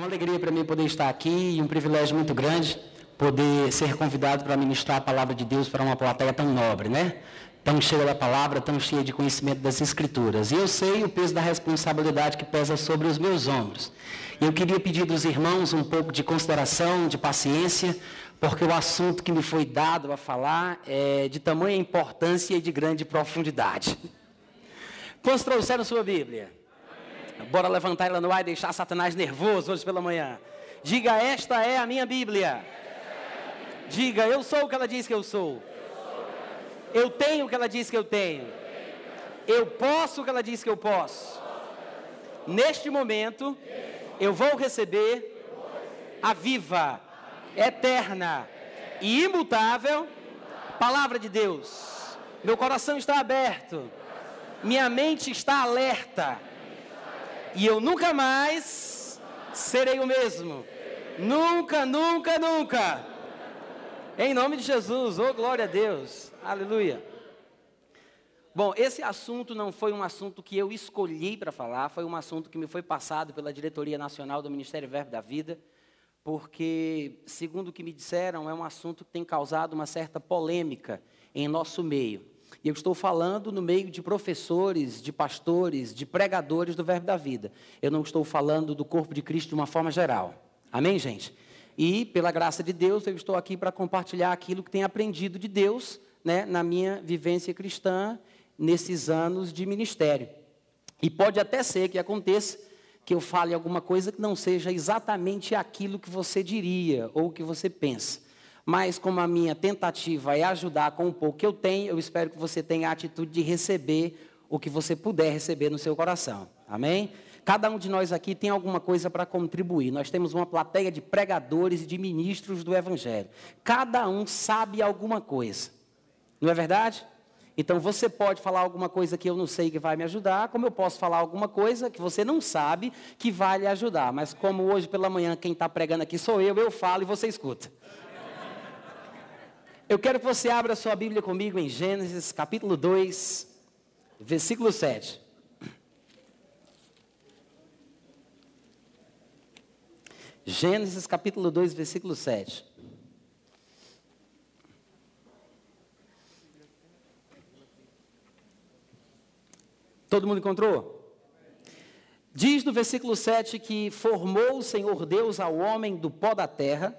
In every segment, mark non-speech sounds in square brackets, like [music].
uma alegria para mim poder estar aqui e um privilégio muito grande poder ser convidado para ministrar a palavra de Deus para uma plateia tão nobre, né? Tão cheia da palavra, tão cheia de conhecimento das Escrituras. E eu sei o peso da responsabilidade que pesa sobre os meus ombros. Eu queria pedir dos irmãos um pouco de consideração, de paciência, porque o assunto que me foi dado a falar é de tamanha importância e de grande profundidade. Quantos trouxeram sua Bíblia? Bora levantar ela no ar e deixar Satanás nervoso hoje pela manhã. Diga, esta é a minha Bíblia. Diga, eu sou o que ela diz que eu sou. Eu tenho o que ela diz que eu tenho. Eu posso o que ela diz que eu posso. Neste momento, eu vou receber a viva, eterna e imutável palavra de Deus. Meu coração está aberto. Minha mente está alerta e eu nunca mais serei o mesmo. Nunca, nunca, nunca. Em nome de Jesus, oh glória a Deus, aleluia. Bom, esse assunto não foi um assunto que eu escolhi para falar, foi um assunto que me foi passado pela diretoria nacional do Ministério Verbo da Vida, porque, segundo o que me disseram, é um assunto que tem causado uma certa polêmica em nosso meio. E eu estou falando no meio de professores, de pastores, de pregadores do Verbo da Vida. Eu não estou falando do corpo de Cristo de uma forma geral. Amém, gente? E, pela graça de Deus, eu estou aqui para compartilhar aquilo que tenho aprendido de Deus né, na minha vivência cristã nesses anos de ministério. E pode até ser que aconteça que eu fale alguma coisa que não seja exatamente aquilo que você diria ou que você pensa mas como a minha tentativa é ajudar com o pouco que eu tenho, eu espero que você tenha a atitude de receber o que você puder receber no seu coração. Amém? Cada um de nós aqui tem alguma coisa para contribuir. Nós temos uma plateia de pregadores e de ministros do Evangelho. Cada um sabe alguma coisa. Não é verdade? Então você pode falar alguma coisa que eu não sei que vai me ajudar, como eu posso falar alguma coisa que você não sabe que vai lhe ajudar. Mas como hoje pela manhã quem está pregando aqui sou eu, eu falo e você escuta. Eu quero que você abra sua Bíblia comigo em Gênesis capítulo 2, versículo 7. Gênesis capítulo 2, versículo 7. Todo mundo encontrou? Diz no versículo 7 que formou o Senhor Deus ao homem do pó da terra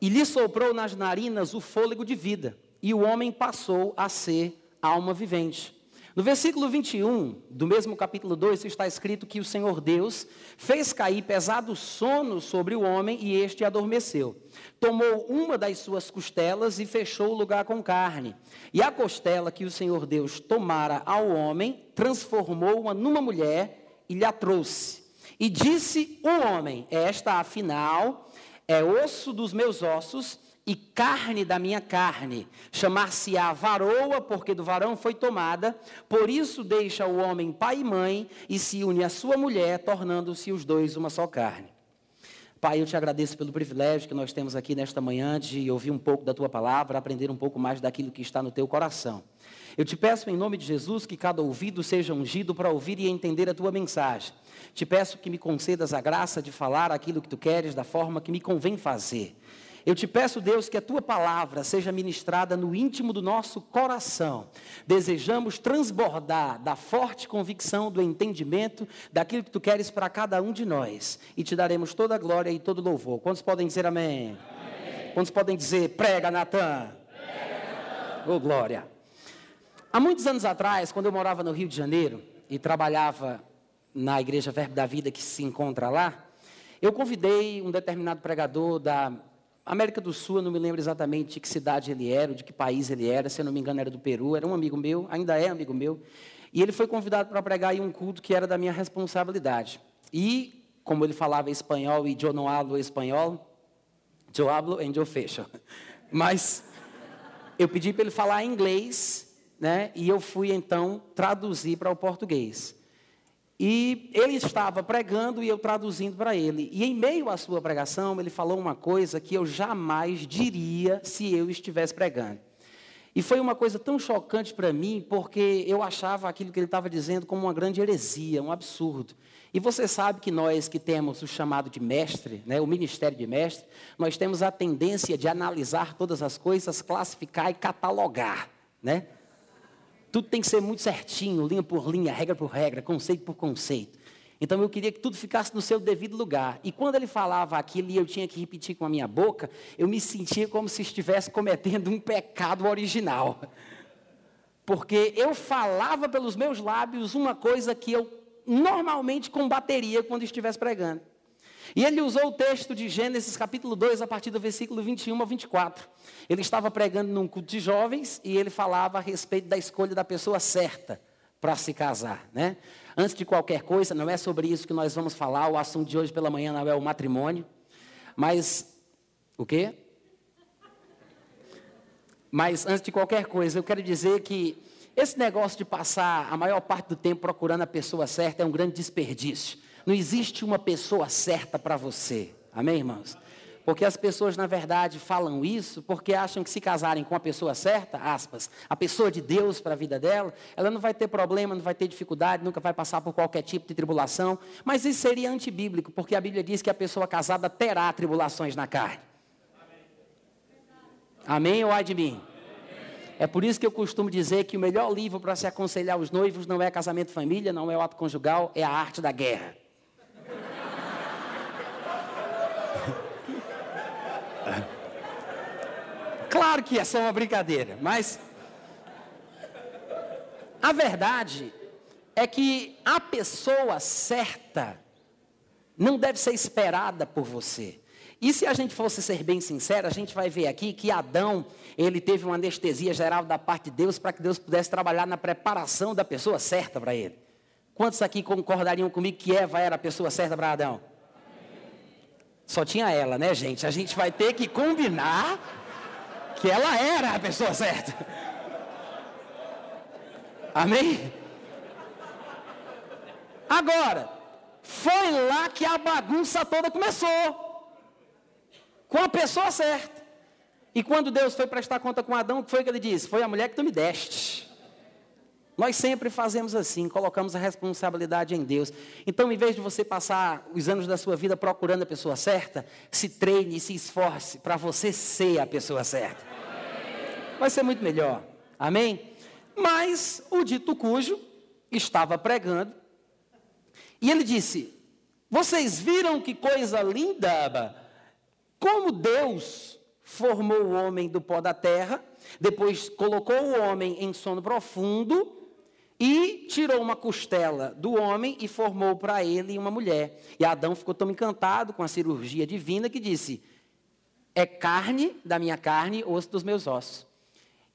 e lhe soprou nas narinas o fôlego de vida, e o homem passou a ser alma vivente. No versículo 21 do mesmo capítulo 2 está escrito que o Senhor Deus fez cair pesado sono sobre o homem e este adormeceu. Tomou uma das suas costelas e fechou o lugar com carne. E a costela que o Senhor Deus tomara ao homem, transformou-a numa mulher e lhe a trouxe. E disse o homem: Esta, afinal, é osso dos meus ossos e carne da minha carne. Chamar-se-á varoa, porque do varão foi tomada. Por isso deixa o homem pai e mãe e se une à sua mulher, tornando-se os dois uma só carne. Pai, eu te agradeço pelo privilégio que nós temos aqui nesta manhã de ouvir um pouco da tua palavra, aprender um pouco mais daquilo que está no teu coração. Eu te peço em nome de Jesus que cada ouvido seja ungido para ouvir e entender a tua mensagem. Te peço que me concedas a graça de falar aquilo que tu queres da forma que me convém fazer. Eu te peço, Deus, que a tua palavra seja ministrada no íntimo do nosso coração. Desejamos transbordar da forte convicção, do entendimento, daquilo que tu queres para cada um de nós. E te daremos toda a glória e todo louvor. Quantos podem dizer amém? amém. Quantos podem dizer prega, Natan? Prega. Oh, glória. Há muitos anos atrás, quando eu morava no Rio de Janeiro e trabalhava na Igreja Verbo da Vida que se encontra lá, eu convidei um determinado pregador da América do Sul, eu não me lembro exatamente de que cidade ele era, de que país ele era, se eu não me engano era do Peru, era um amigo meu, ainda é amigo meu, e ele foi convidado para pregar em um culto que era da minha responsabilidade. E, como ele falava espanhol e eu não hablo espanhol, eu hablo e eu fecho. [laughs] Mas eu pedi para ele falar inglês né? E eu fui então traduzir para o português. E ele estava pregando e eu traduzindo para ele. E em meio à sua pregação, ele falou uma coisa que eu jamais diria se eu estivesse pregando. E foi uma coisa tão chocante para mim, porque eu achava aquilo que ele estava dizendo como uma grande heresia, um absurdo. E você sabe que nós que temos o chamado de mestre, né, o ministério de mestre, nós temos a tendência de analisar todas as coisas, classificar e catalogar. Né? Tudo tem que ser muito certinho, linha por linha, regra por regra, conceito por conceito. Então eu queria que tudo ficasse no seu devido lugar. E quando ele falava aquilo e eu tinha que repetir com a minha boca, eu me sentia como se estivesse cometendo um pecado original. Porque eu falava pelos meus lábios uma coisa que eu normalmente combateria quando estivesse pregando. E ele usou o texto de Gênesis capítulo 2, a partir do versículo 21 a 24. Ele estava pregando num culto de jovens e ele falava a respeito da escolha da pessoa certa para se casar, né? Antes de qualquer coisa, não é sobre isso que nós vamos falar, o assunto de hoje pela manhã não é o matrimônio, mas o quê? Mas antes de qualquer coisa, eu quero dizer que esse negócio de passar a maior parte do tempo procurando a pessoa certa é um grande desperdício. Não existe uma pessoa certa para você. Amém, irmãos? Porque as pessoas, na verdade, falam isso porque acham que se casarem com a pessoa certa, aspas, a pessoa de Deus para a vida dela, ela não vai ter problema, não vai ter dificuldade, nunca vai passar por qualquer tipo de tribulação. Mas isso seria antibíblico, porque a Bíblia diz que a pessoa casada terá tribulações na carne. Amém ou ai de mim? É por isso que eu costumo dizer que o melhor livro para se aconselhar os noivos não é casamento família, não é o ato conjugal, é a arte da guerra. Claro que é só uma brincadeira, mas a verdade é que a pessoa certa não deve ser esperada por você. E se a gente fosse ser bem sincero, a gente vai ver aqui que Adão, ele teve uma anestesia geral da parte de Deus para que Deus pudesse trabalhar na preparação da pessoa certa para ele. Quantos aqui concordariam comigo que Eva era a pessoa certa para Adão? Só tinha ela, né, gente? A gente vai ter que combinar que ela era a pessoa certa. Amém? Agora, foi lá que a bagunça toda começou. Com a pessoa certa. E quando Deus foi prestar conta com Adão, o que foi que ele disse? Foi a mulher que tu me deste. Nós sempre fazemos assim, colocamos a responsabilidade em Deus. Então, em vez de você passar os anos da sua vida procurando a pessoa certa, se treine e se esforce para você ser a pessoa certa. Vai ser muito melhor. Amém? Mas o dito cujo estava pregando e ele disse: Vocês viram que coisa linda? Como Deus formou o homem do pó da terra, depois colocou o homem em sono profundo e tirou uma costela do homem e formou para ele uma mulher. E Adão ficou tão encantado com a cirurgia divina que disse: É carne da minha carne, osso dos meus ossos.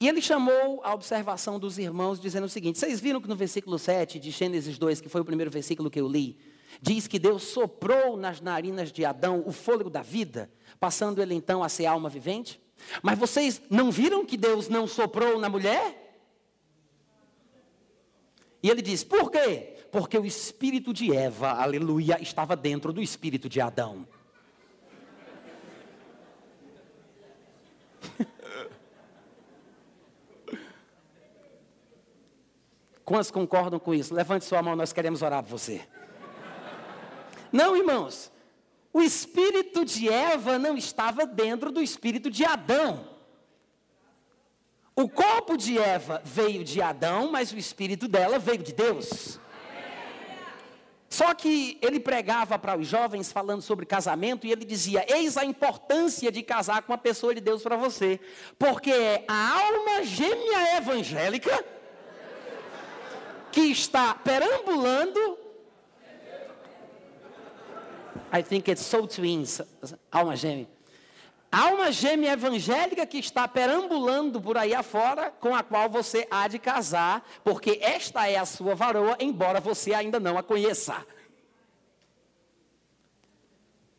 E ele chamou a observação dos irmãos, dizendo o seguinte: Vocês viram que no versículo 7 de Gênesis 2, que foi o primeiro versículo que eu li, diz que Deus soprou nas narinas de Adão o fôlego da vida, passando ele então a ser alma vivente? Mas vocês não viram que Deus não soprou na mulher? E ele diz: por quê? Porque o espírito de Eva, aleluia, estava dentro do espírito de Adão. [laughs] Quantos concordam com isso? Levante sua mão, nós queremos orar por você. Não, irmãos. O espírito de Eva não estava dentro do espírito de Adão. O corpo de Eva veio de Adão, mas o espírito dela veio de Deus. Só que ele pregava para os jovens falando sobre casamento e ele dizia: Eis a importância de casar com a pessoa de Deus para você, porque é a alma gêmea evangélica que está perambulando. I think it's so twins, alma gêmea Há uma gêmea evangélica que está perambulando por aí afora, com a qual você há de casar, porque esta é a sua varoa, embora você ainda não a conheça.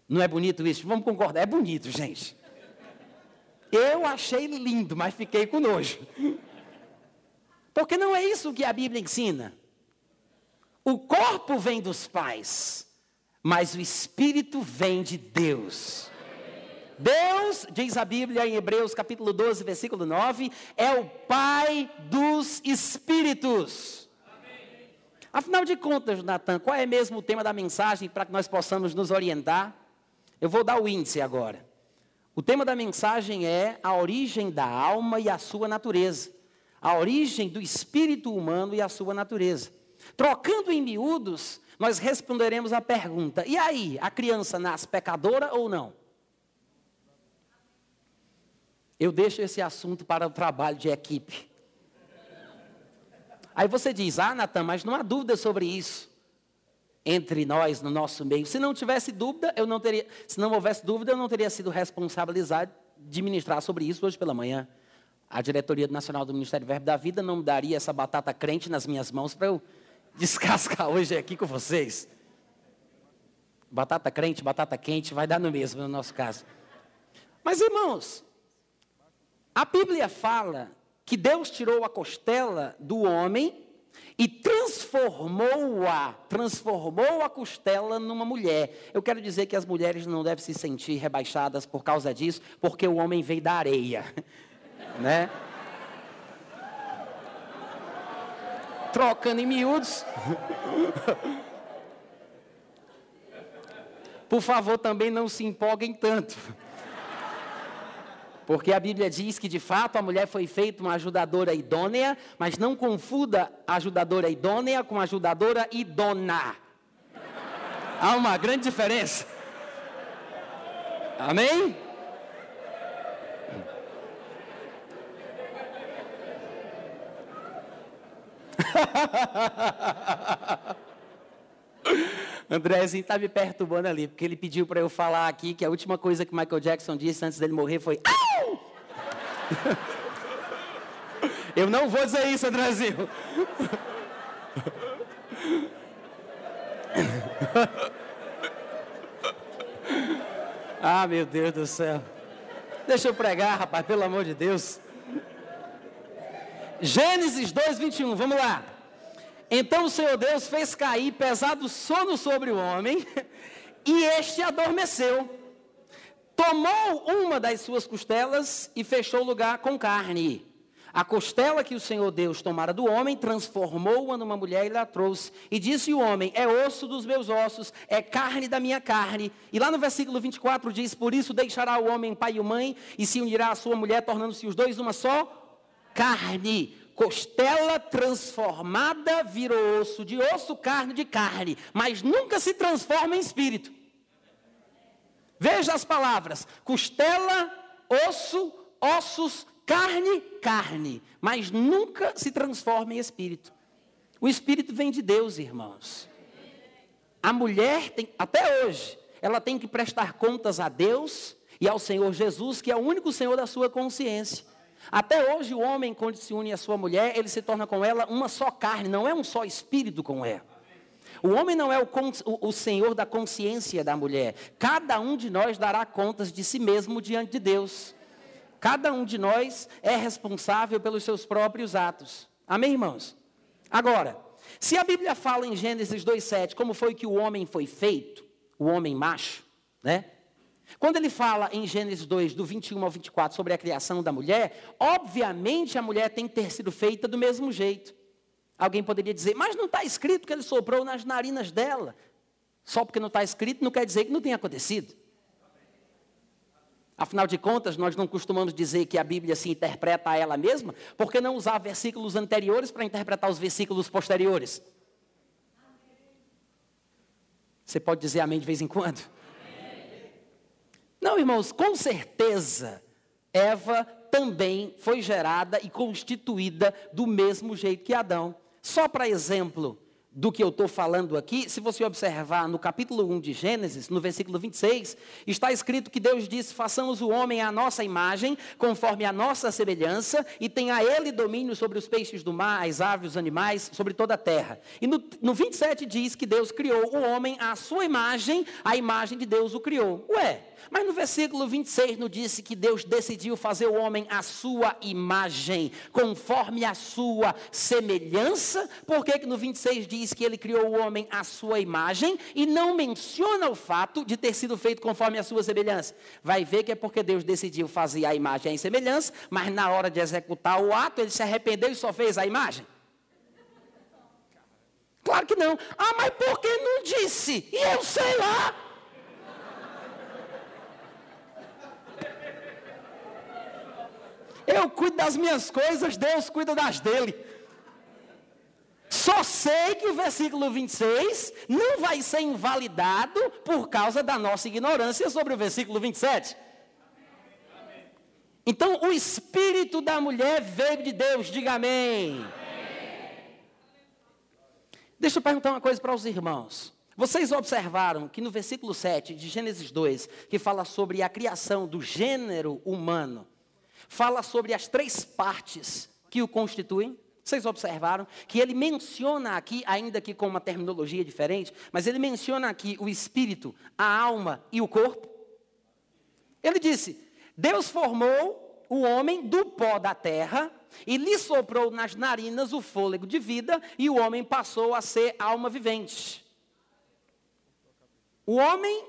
Não é bonito isso? Vamos concordar, é bonito, gente. Eu achei lindo, mas fiquei com nojo. Porque não é isso que a Bíblia ensina. O corpo vem dos pais, mas o espírito vem de Deus. Deus, diz a Bíblia em Hebreus capítulo 12, versículo 9, é o Pai dos Espíritos. Amém. Afinal de contas, Natan, qual é mesmo o tema da mensagem para que nós possamos nos orientar? Eu vou dar o índice agora. O tema da mensagem é a origem da alma e a sua natureza. A origem do espírito humano e a sua natureza. Trocando em miúdos, nós responderemos a pergunta: e aí, a criança nasce pecadora ou não? Eu deixo esse assunto para o trabalho de equipe. Aí você diz: ah, Natan, mas não há dúvida sobre isso entre nós, no nosso meio. Se não tivesse dúvida, eu não teria, se não houvesse dúvida, eu não teria sido responsabilizado de ministrar sobre isso hoje pela manhã. A diretoria nacional do Ministério do Verbo da Vida não me daria essa batata crente nas minhas mãos para eu [laughs] descascar hoje aqui com vocês. Batata crente, batata quente, vai dar no mesmo no nosso caso. Mas irmãos, a Bíblia fala que Deus tirou a costela do homem e transformou-a, transformou a costela numa mulher. Eu quero dizer que as mulheres não devem se sentir rebaixadas por causa disso, porque o homem veio da areia, [laughs] né? Trocando em miúdos. [laughs] Por favor, também não se empolguem tanto. Porque a Bíblia diz que de fato a mulher foi feita uma ajudadora idônea, mas não confunda ajudadora idônea com ajudadora idona. Há uma grande diferença. Amém? [laughs] Andrézinho está me perturbando ali, porque ele pediu para eu falar aqui que a última coisa que Michael Jackson disse antes dele morrer foi. Au! [laughs] eu não vou dizer isso, Andrézinho. [laughs] ah, meu Deus do céu. Deixa eu pregar, rapaz, pelo amor de Deus. Gênesis 2, 21, vamos lá. Então o Senhor Deus fez cair pesado sono sobre o homem, [laughs] e este adormeceu. Tomou uma das suas costelas e fechou o lugar com carne. A costela que o Senhor Deus tomara do homem, transformou-a numa mulher e a trouxe. E disse o homem: É osso dos meus ossos, é carne da minha carne. E lá no versículo 24 diz: Por isso deixará o homem pai e mãe, e se unirá à sua mulher, tornando-se os dois uma só carne costela transformada virou osso, de osso, carne de carne, mas nunca se transforma em espírito. Veja as palavras: costela, osso, ossos, carne, carne, mas nunca se transforma em espírito. O espírito vem de Deus, irmãos. A mulher tem, até hoje, ela tem que prestar contas a Deus e ao Senhor Jesus, que é o único Senhor da sua consciência. Até hoje, o homem, quando se une à sua mulher, ele se torna com ela uma só carne, não é um só espírito com ela. O homem não é o, o, senhor da consciência da mulher. Cada um de nós dará contas de si mesmo diante de Deus. Cada um de nós é responsável pelos seus próprios atos. Amém, irmãos? Agora, se a Bíblia fala em Gênesis 2,7 como foi que o homem foi feito, o homem macho, né? Quando ele fala em Gênesis 2, do 21 ao 24, sobre a criação da mulher, obviamente a mulher tem que ter sido feita do mesmo jeito. Alguém poderia dizer, mas não está escrito que ele soprou nas narinas dela. Só porque não está escrito não quer dizer que não tenha acontecido. Afinal de contas, nós não costumamos dizer que a Bíblia se interpreta a ela mesma, porque não usar versículos anteriores para interpretar os versículos posteriores? Você pode dizer amém de vez em quando? Não, irmãos, com certeza, Eva também foi gerada e constituída do mesmo jeito que Adão. Só para exemplo do que eu estou falando aqui, se você observar no capítulo 1 de Gênesis, no versículo 26, está escrito que Deus disse: façamos o homem à nossa imagem, conforme a nossa semelhança, e tenha ele domínio sobre os peixes do mar, as aves, os animais, sobre toda a terra. E no, no 27 diz que Deus criou o homem à sua imagem, a imagem de Deus o criou. Ué, Mas no versículo 26 nos disse que Deus decidiu fazer o homem à sua imagem, conforme a sua semelhança. Por que, que no 26 diz que ele criou o homem à sua imagem e não menciona o fato de ter sido feito conforme a sua semelhança? Vai ver que é porque Deus decidiu fazer a imagem à semelhança, mas na hora de executar o ato ele se arrependeu e só fez a imagem. Claro que não. Ah, mas por que não disse? E eu sei lá. Eu cuido das minhas coisas, Deus cuida das dele. Só sei que o versículo 26 não vai ser invalidado por causa da nossa ignorância sobre o versículo 27. Então, o espírito da mulher veio de Deus, diga amém. Deixa eu perguntar uma coisa para os irmãos. Vocês observaram que no versículo 7 de Gênesis 2, que fala sobre a criação do gênero humano, fala sobre as três partes que o constituem. Vocês observaram que ele menciona aqui, ainda que com uma terminologia diferente, mas ele menciona aqui o espírito, a alma e o corpo. Ele disse: Deus formou o homem do pó da terra e lhe soprou nas narinas o fôlego de vida, e o homem passou a ser alma vivente. O homem,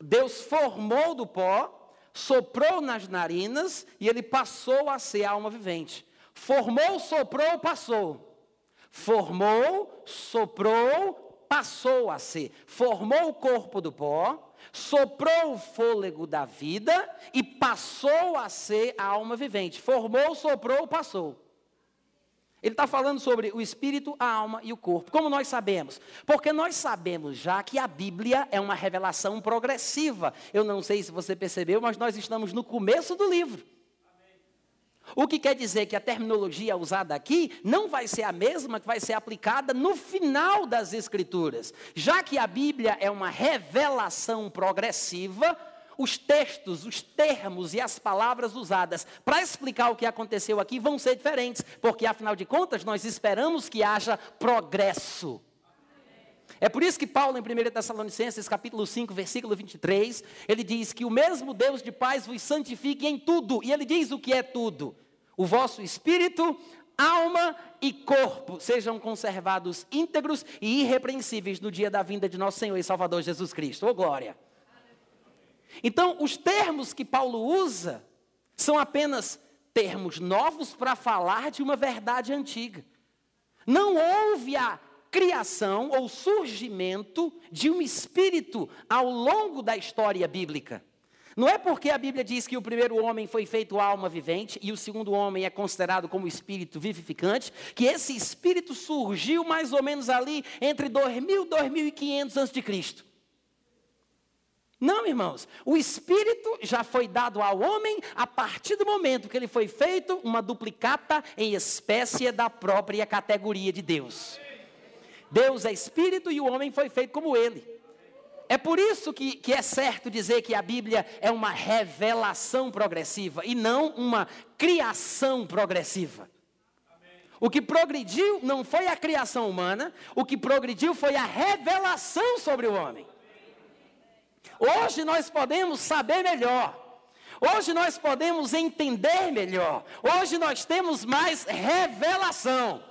Deus formou do pó, soprou nas narinas e ele passou a ser alma vivente. Formou, soprou, passou. Formou, soprou, passou a ser. Formou o corpo do pó, soprou o fôlego da vida e passou a ser a alma vivente. Formou, soprou, passou. Ele está falando sobre o espírito, a alma e o corpo. Como nós sabemos? Porque nós sabemos já que a Bíblia é uma revelação progressiva. Eu não sei se você percebeu, mas nós estamos no começo do livro. O que quer dizer que a terminologia usada aqui não vai ser a mesma que vai ser aplicada no final das Escrituras. Já que a Bíblia é uma revelação progressiva, os textos, os termos e as palavras usadas para explicar o que aconteceu aqui vão ser diferentes, porque afinal de contas nós esperamos que haja progresso. É por isso que Paulo, em 1 Tessalonicenses, capítulo 5, versículo 23, ele diz que o mesmo Deus de paz vos santifique em tudo. E ele diz o que é tudo: o vosso espírito, alma e corpo sejam conservados íntegros e irrepreensíveis no dia da vinda de nosso Senhor e Salvador Jesus Cristo. Ô oh, glória! Então, os termos que Paulo usa são apenas termos novos para falar de uma verdade antiga. Não houve a criação ou surgimento de um espírito ao longo da história bíblica. Não é porque a Bíblia diz que o primeiro homem foi feito alma vivente e o segundo homem é considerado como espírito vivificante, que esse espírito surgiu mais ou menos ali entre 2000 e 2500 a.C. Não, irmãos, o Espírito já foi dado ao homem a partir do momento que ele foi feito uma duplicata em espécie da própria categoria de Deus. Deus é Espírito e o homem foi feito como ele. É por isso que, que é certo dizer que a Bíblia é uma revelação progressiva e não uma criação progressiva. O que progrediu não foi a criação humana, o que progrediu foi a revelação sobre o homem. Hoje nós podemos saber melhor. Hoje nós podemos entender melhor. Hoje nós temos mais revelação.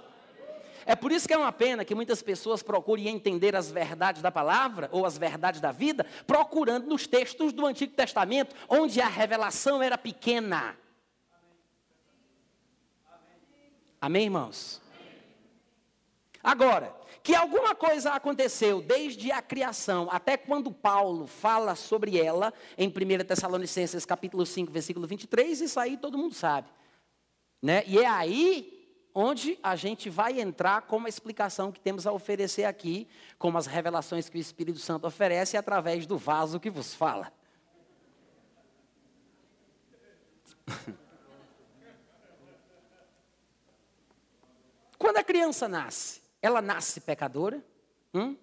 É por isso que é uma pena que muitas pessoas procurem entender as verdades da palavra ou as verdades da vida, procurando nos textos do Antigo Testamento, onde a revelação era pequena. Amém, irmãos? Agora, que alguma coisa aconteceu desde a criação até quando Paulo fala sobre ela, em 1 Tessalonicenses capítulo 5, versículo 23, isso aí todo mundo sabe. Né? E é aí onde a gente vai entrar com uma explicação que temos a oferecer aqui, como as revelações que o Espírito Santo oferece através do vaso que vos fala. [laughs] Quando a criança nasce, ela nasce pecadora? Hum?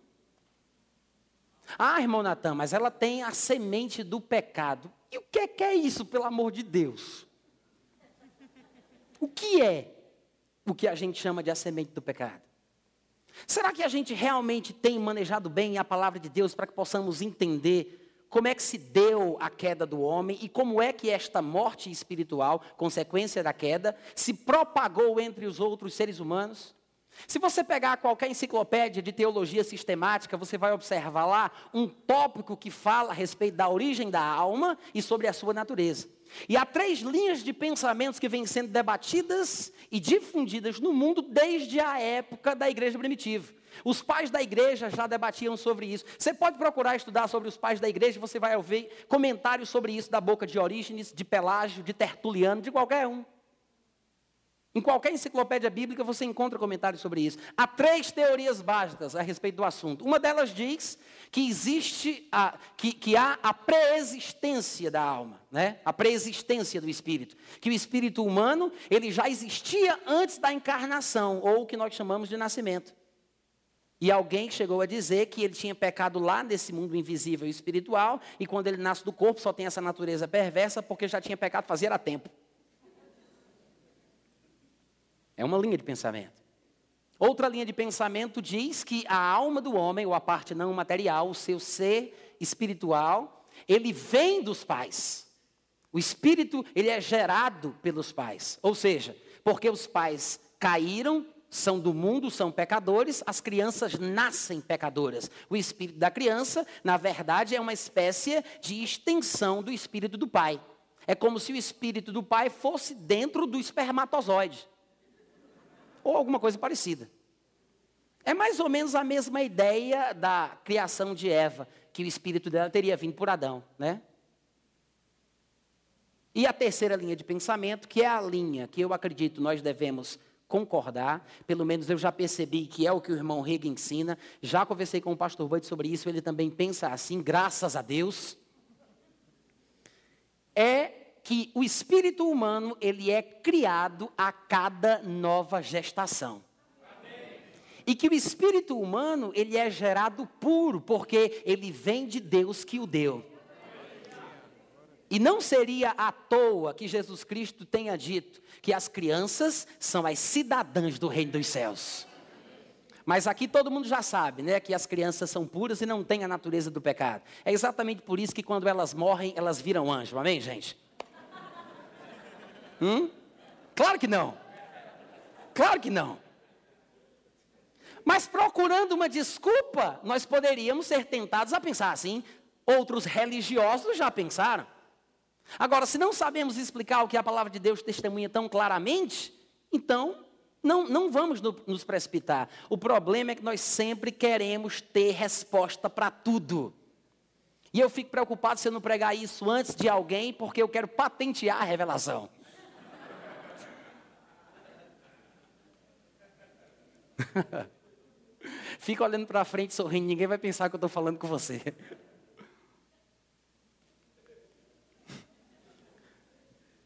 Ah, irmão Natan, mas ela tem a semente do pecado. E o que é, que é isso, pelo amor de Deus? O que é o que a gente chama de a semente do pecado? Será que a gente realmente tem manejado bem a palavra de Deus para que possamos entender como é que se deu a queda do homem e como é que esta morte espiritual, consequência da queda, se propagou entre os outros seres humanos. Se você pegar qualquer enciclopédia de teologia sistemática, você vai observar lá um tópico que fala a respeito da origem da alma e sobre a sua natureza. E há três linhas de pensamentos que vêm sendo debatidas e difundidas no mundo desde a época da igreja primitiva. Os pais da igreja já debatiam sobre isso. Você pode procurar estudar sobre os pais da igreja, você vai ouvir comentários sobre isso da boca de Orígenes, de Pelágio, de Tertuliano, de qualquer um. Em qualquer enciclopédia bíblica você encontra comentários sobre isso. Há três teorias básicas a respeito do assunto. Uma delas diz que existe a, que, que há a preexistência da alma, né? A preexistência do espírito, que o espírito humano ele já existia antes da encarnação ou o que nós chamamos de nascimento. E alguém chegou a dizer que ele tinha pecado lá nesse mundo invisível e espiritual e quando ele nasce do corpo só tem essa natureza perversa porque já tinha pecado fazia tempo. É uma linha de pensamento. Outra linha de pensamento diz que a alma do homem, ou a parte não material, o seu ser espiritual, ele vem dos pais. O espírito, ele é gerado pelos pais. Ou seja, porque os pais caíram, são do mundo, são pecadores, as crianças nascem pecadoras. O espírito da criança, na verdade, é uma espécie de extensão do espírito do pai. É como se o espírito do pai fosse dentro do espermatozoide ou alguma coisa parecida. É mais ou menos a mesma ideia da criação de Eva, que o espírito dela teria vindo por Adão, né? E a terceira linha de pensamento, que é a linha que eu acredito nós devemos concordar, pelo menos eu já percebi que é o que o irmão Rega ensina, já conversei com o pastor Bud sobre isso, ele também pensa assim, graças a Deus. É que o espírito humano, ele é criado a cada nova gestação. E que o espírito humano, ele é gerado puro, porque ele vem de Deus que o deu. E não seria à toa que Jesus Cristo tenha dito que as crianças são as cidadãs do reino dos céus. Mas aqui todo mundo já sabe, né, que as crianças são puras e não têm a natureza do pecado. É exatamente por isso que quando elas morrem, elas viram anjo. Amém, gente? Hum? Claro que não. Claro que não. Mas procurando uma desculpa, nós poderíamos ser tentados a pensar assim. Outros religiosos já pensaram. Agora, se não sabemos explicar o que a palavra de Deus testemunha tão claramente, então não, não vamos no, nos precipitar. O problema é que nós sempre queremos ter resposta para tudo. E eu fico preocupado se eu não pregar isso antes de alguém, porque eu quero patentear a revelação. [laughs] Fica olhando para frente sorrindo, ninguém vai pensar que eu estou falando com você. [laughs]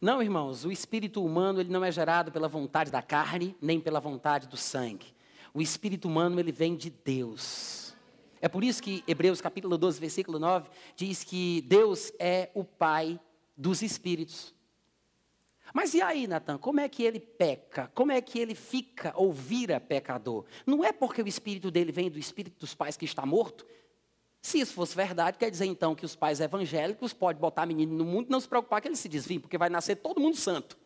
Não, irmãos, o espírito humano ele não é gerado pela vontade da carne, nem pela vontade do sangue. O espírito humano ele vem de Deus. É por isso que Hebreus capítulo 12, versículo 9 diz que Deus é o pai dos espíritos. Mas e aí, Natan, como é que ele peca? Como é que ele fica ou vira pecador? Não é porque o espírito dele vem do espírito dos pais que está morto? Se isso fosse verdade, quer dizer então que os pais evangélicos podem botar menino no mundo e não se preocupar que ele se desvie, porque vai nascer todo mundo santo.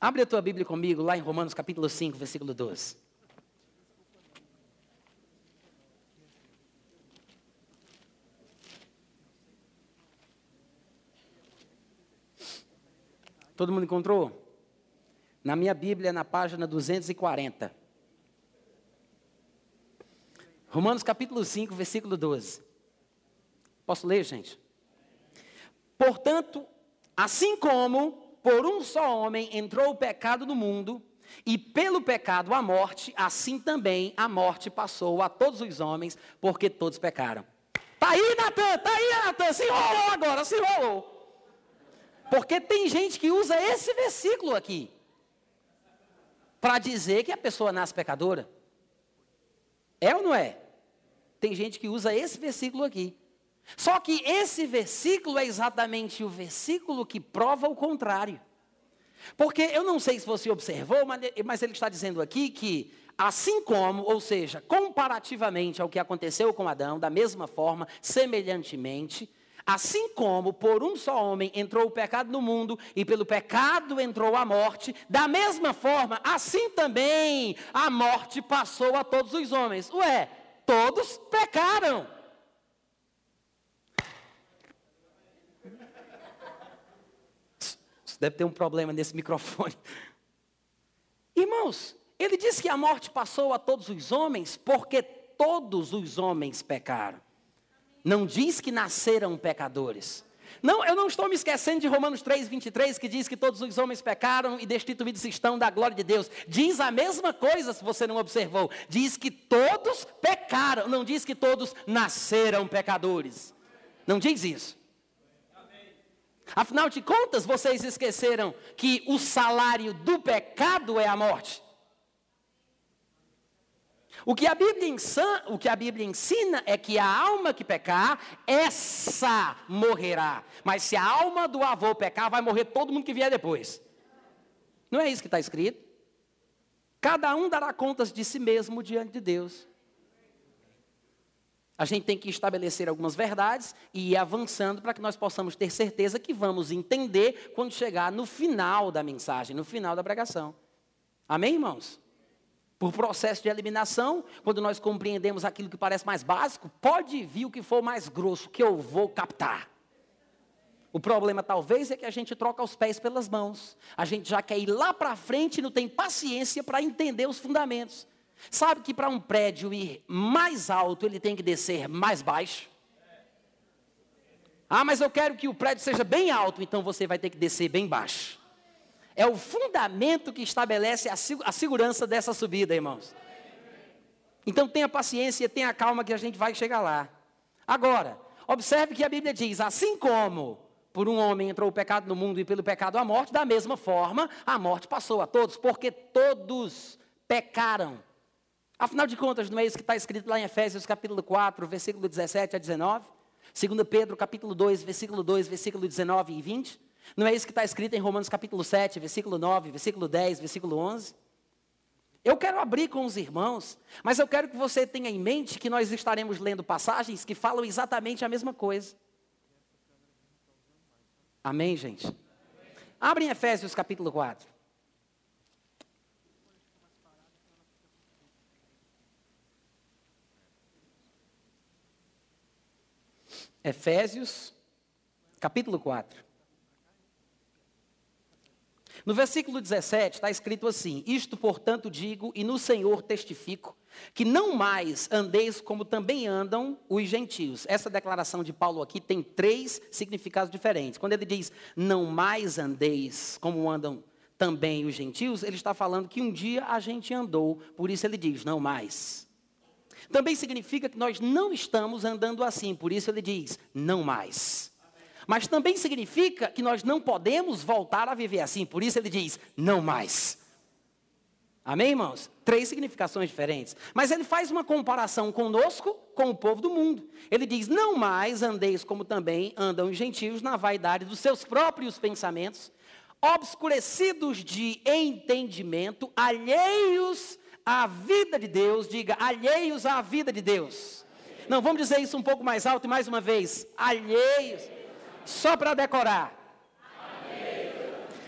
Abre a tua Bíblia comigo lá em Romanos capítulo 5, versículo 12. Todo mundo encontrou? Na minha Bíblia, na página 240. Romanos capítulo 5, versículo 12. Posso ler, gente? Portanto, assim como por um só homem entrou o pecado no mundo, e pelo pecado a morte, assim também a morte passou a todos os homens, porque todos pecaram. Tá aí, Natan, tá aí, Natan, se enrolou agora, se enrolou. Porque tem gente que usa esse versículo aqui para dizer que a pessoa nasce pecadora. É ou não é? Tem gente que usa esse versículo aqui. Só que esse versículo é exatamente o versículo que prova o contrário. Porque eu não sei se você observou, mas ele está dizendo aqui que assim como, ou seja, comparativamente ao que aconteceu com Adão, da mesma forma, semelhantemente, Assim como por um só homem entrou o pecado no mundo e pelo pecado entrou a morte, da mesma forma, assim também a morte passou a todos os homens. Ué, todos pecaram. Você deve ter um problema nesse microfone. Irmãos, ele disse que a morte passou a todos os homens porque todos os homens pecaram. Não diz que nasceram pecadores. Não, eu não estou me esquecendo de Romanos 3, 23, que diz que todos os homens pecaram e destituídos estão da glória de Deus. Diz a mesma coisa, se você não observou. Diz que todos pecaram, não diz que todos nasceram pecadores. Não diz isso. Afinal de contas, vocês esqueceram que o salário do pecado é a morte. O que, a Bíblia ensina, o que a Bíblia ensina é que a alma que pecar, essa morrerá. Mas se a alma do avô pecar, vai morrer todo mundo que vier depois. Não é isso que está escrito? Cada um dará contas de si mesmo diante de Deus. A gente tem que estabelecer algumas verdades e ir avançando para que nós possamos ter certeza que vamos entender quando chegar no final da mensagem, no final da pregação. Amém, irmãos? Por processo de eliminação, quando nós compreendemos aquilo que parece mais básico, pode vir o que for mais grosso, que eu vou captar. O problema talvez é que a gente troca os pés pelas mãos. A gente já quer ir lá para frente e não tem paciência para entender os fundamentos. Sabe que para um prédio ir mais alto, ele tem que descer mais baixo? Ah, mas eu quero que o prédio seja bem alto, então você vai ter que descer bem baixo. É o fundamento que estabelece a, segurança dessa subida, irmãos. Então tenha paciência, tenha calma que a gente vai chegar lá. Agora, observe que a Bíblia diz: assim como por um homem entrou o pecado no mundo e pelo pecado a morte, da mesma forma a morte passou a todos, porque todos pecaram. Afinal de contas, não é isso que está escrito lá em Efésios capítulo 4, versículo 17 a 19? 2 Pedro capítulo 2, versículo 2, versículo 19 e 20? Não é isso que está escrito em Romanos capítulo 7, versículo 9, versículo 10, versículo 11? Eu quero abrir com os irmãos, mas eu quero que você tenha em mente que nós estaremos lendo passagens que falam exatamente a mesma coisa. Amém, gente? Abre em Efésios capítulo 4. Efésios capítulo 4. No versículo 17 está escrito assim: Isto, portanto, digo e no Senhor testifico, que não mais andeis como também andam os gentios. Essa declaração de Paulo aqui tem três significados diferentes. Quando ele diz não mais andeis como andam também os gentios, ele está falando que um dia a gente andou, por isso ele diz não mais. Também significa que nós não estamos andando assim, por isso ele diz não mais. Mas também significa que nós não podemos voltar a viver assim. Por isso ele diz: não mais. Amém, irmãos? Três significações diferentes. Mas ele faz uma comparação conosco com o povo do mundo. Ele diz: Não mais andeis como também andam os gentios na vaidade dos seus próprios pensamentos, obscurecidos de entendimento, alheios à vida de Deus. Diga, alheios à vida de Deus. Não, vamos dizer isso um pouco mais alto e mais uma vez. Alheios só para decorar.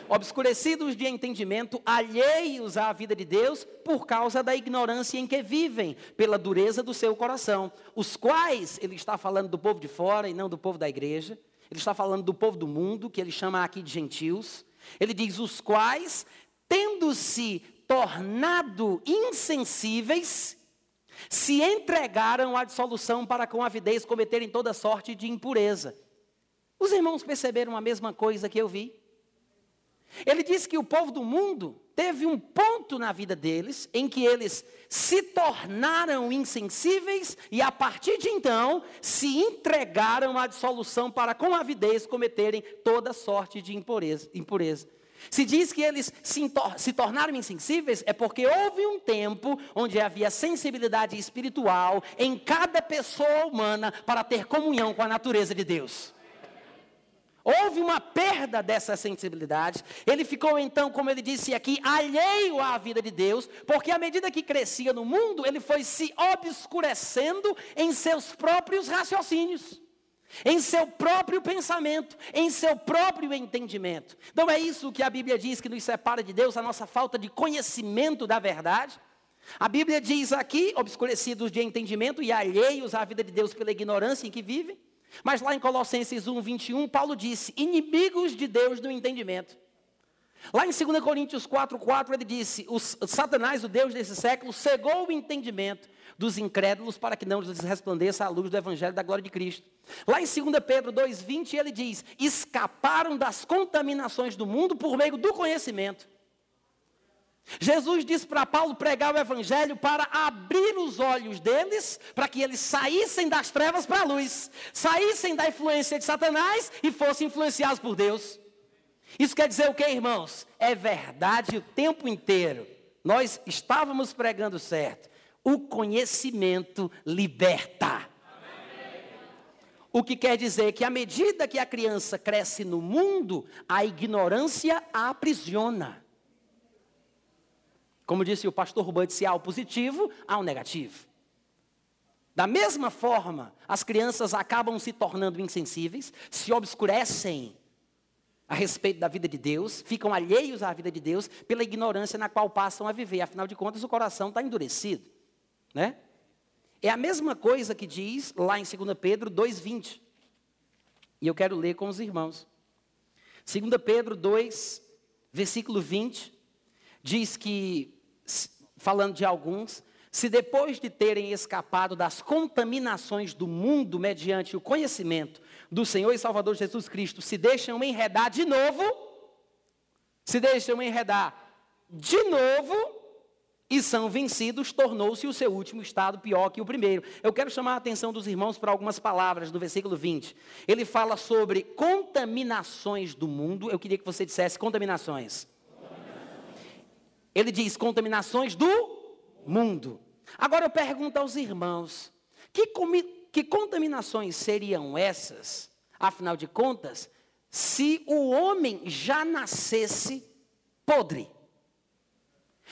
Obscurecidos de entendimento, alheios à vida de Deus, por causa da ignorância em que vivem, pela dureza do seu coração. Os quais, ele está falando do povo de fora e não do povo da igreja. Ele está falando do povo do mundo, que ele chama aqui de gentios. Ele diz: os quais, tendo-se tornado insensíveis, se entregaram à dissolução para com avidez cometerem toda sorte de impureza. Os irmãos perceberam a mesma coisa que eu vi? Ele disse que o povo do mundo teve um ponto na vida deles em que eles se tornaram insensíveis e a partir de então se entregaram à dissolução para com avidez cometerem toda sorte de impureza. impureza. Se diz que eles se, tor se tornaram insensíveis, é porque houve um tempo onde havia sensibilidade espiritual em cada pessoa humana para ter comunhão com a natureza de Deus. Houve uma perda dessa sensibilidade. Ele ficou então, como ele disse aqui, alheio à vida de Deus, porque à medida que crescia no mundo, ele foi se obscurecendo em seus próprios raciocínios, em seu próprio pensamento, em seu próprio entendimento. Então é isso que a Bíblia diz que nos separa de Deus, a nossa falta de conhecimento da verdade. A Bíblia diz aqui, obscurecidos de entendimento e alheios à vida de Deus pela ignorância em que vivem. Mas lá em Colossenses 1, 21, Paulo disse: inimigos de Deus no entendimento. Lá em 2 Coríntios 4, 4, ele disse: o Satanás, o Deus desse século, cegou o entendimento dos incrédulos para que não lhes resplandeça a luz do Evangelho da glória de Cristo. Lá em 2 Pedro 2, 20, ele diz: escaparam das contaminações do mundo por meio do conhecimento. Jesus disse para Paulo pregar o evangelho para abrir os olhos deles, para que eles saíssem das trevas para a luz, saíssem da influência de Satanás e fossem influenciados por Deus. Isso quer dizer o que, irmãos? É verdade o tempo inteiro. Nós estávamos pregando certo. O conhecimento liberta. O que quer dizer que à medida que a criança cresce no mundo, a ignorância a aprisiona. Como disse o pastor Bud, se há o positivo, há o negativo. Da mesma forma, as crianças acabam se tornando insensíveis, se obscurecem a respeito da vida de Deus, ficam alheios à vida de Deus pela ignorância na qual passam a viver. Afinal de contas, o coração está endurecido. Né? É a mesma coisa que diz lá em 2 Pedro 2,20. E eu quero ler com os irmãos. 2 Pedro 2, versículo 20, diz que falando de alguns, se depois de terem escapado das contaminações do mundo mediante o conhecimento do Senhor e Salvador Jesus Cristo, se deixam enredar de novo, se deixam enredar de novo e são vencidos, tornou-se o seu último estado pior que o primeiro. Eu quero chamar a atenção dos irmãos para algumas palavras no versículo 20. Ele fala sobre contaminações do mundo. Eu queria que você dissesse contaminações. Ele diz contaminações do mundo. Agora eu pergunto aos irmãos: que, que contaminações seriam essas, afinal de contas, se o homem já nascesse podre?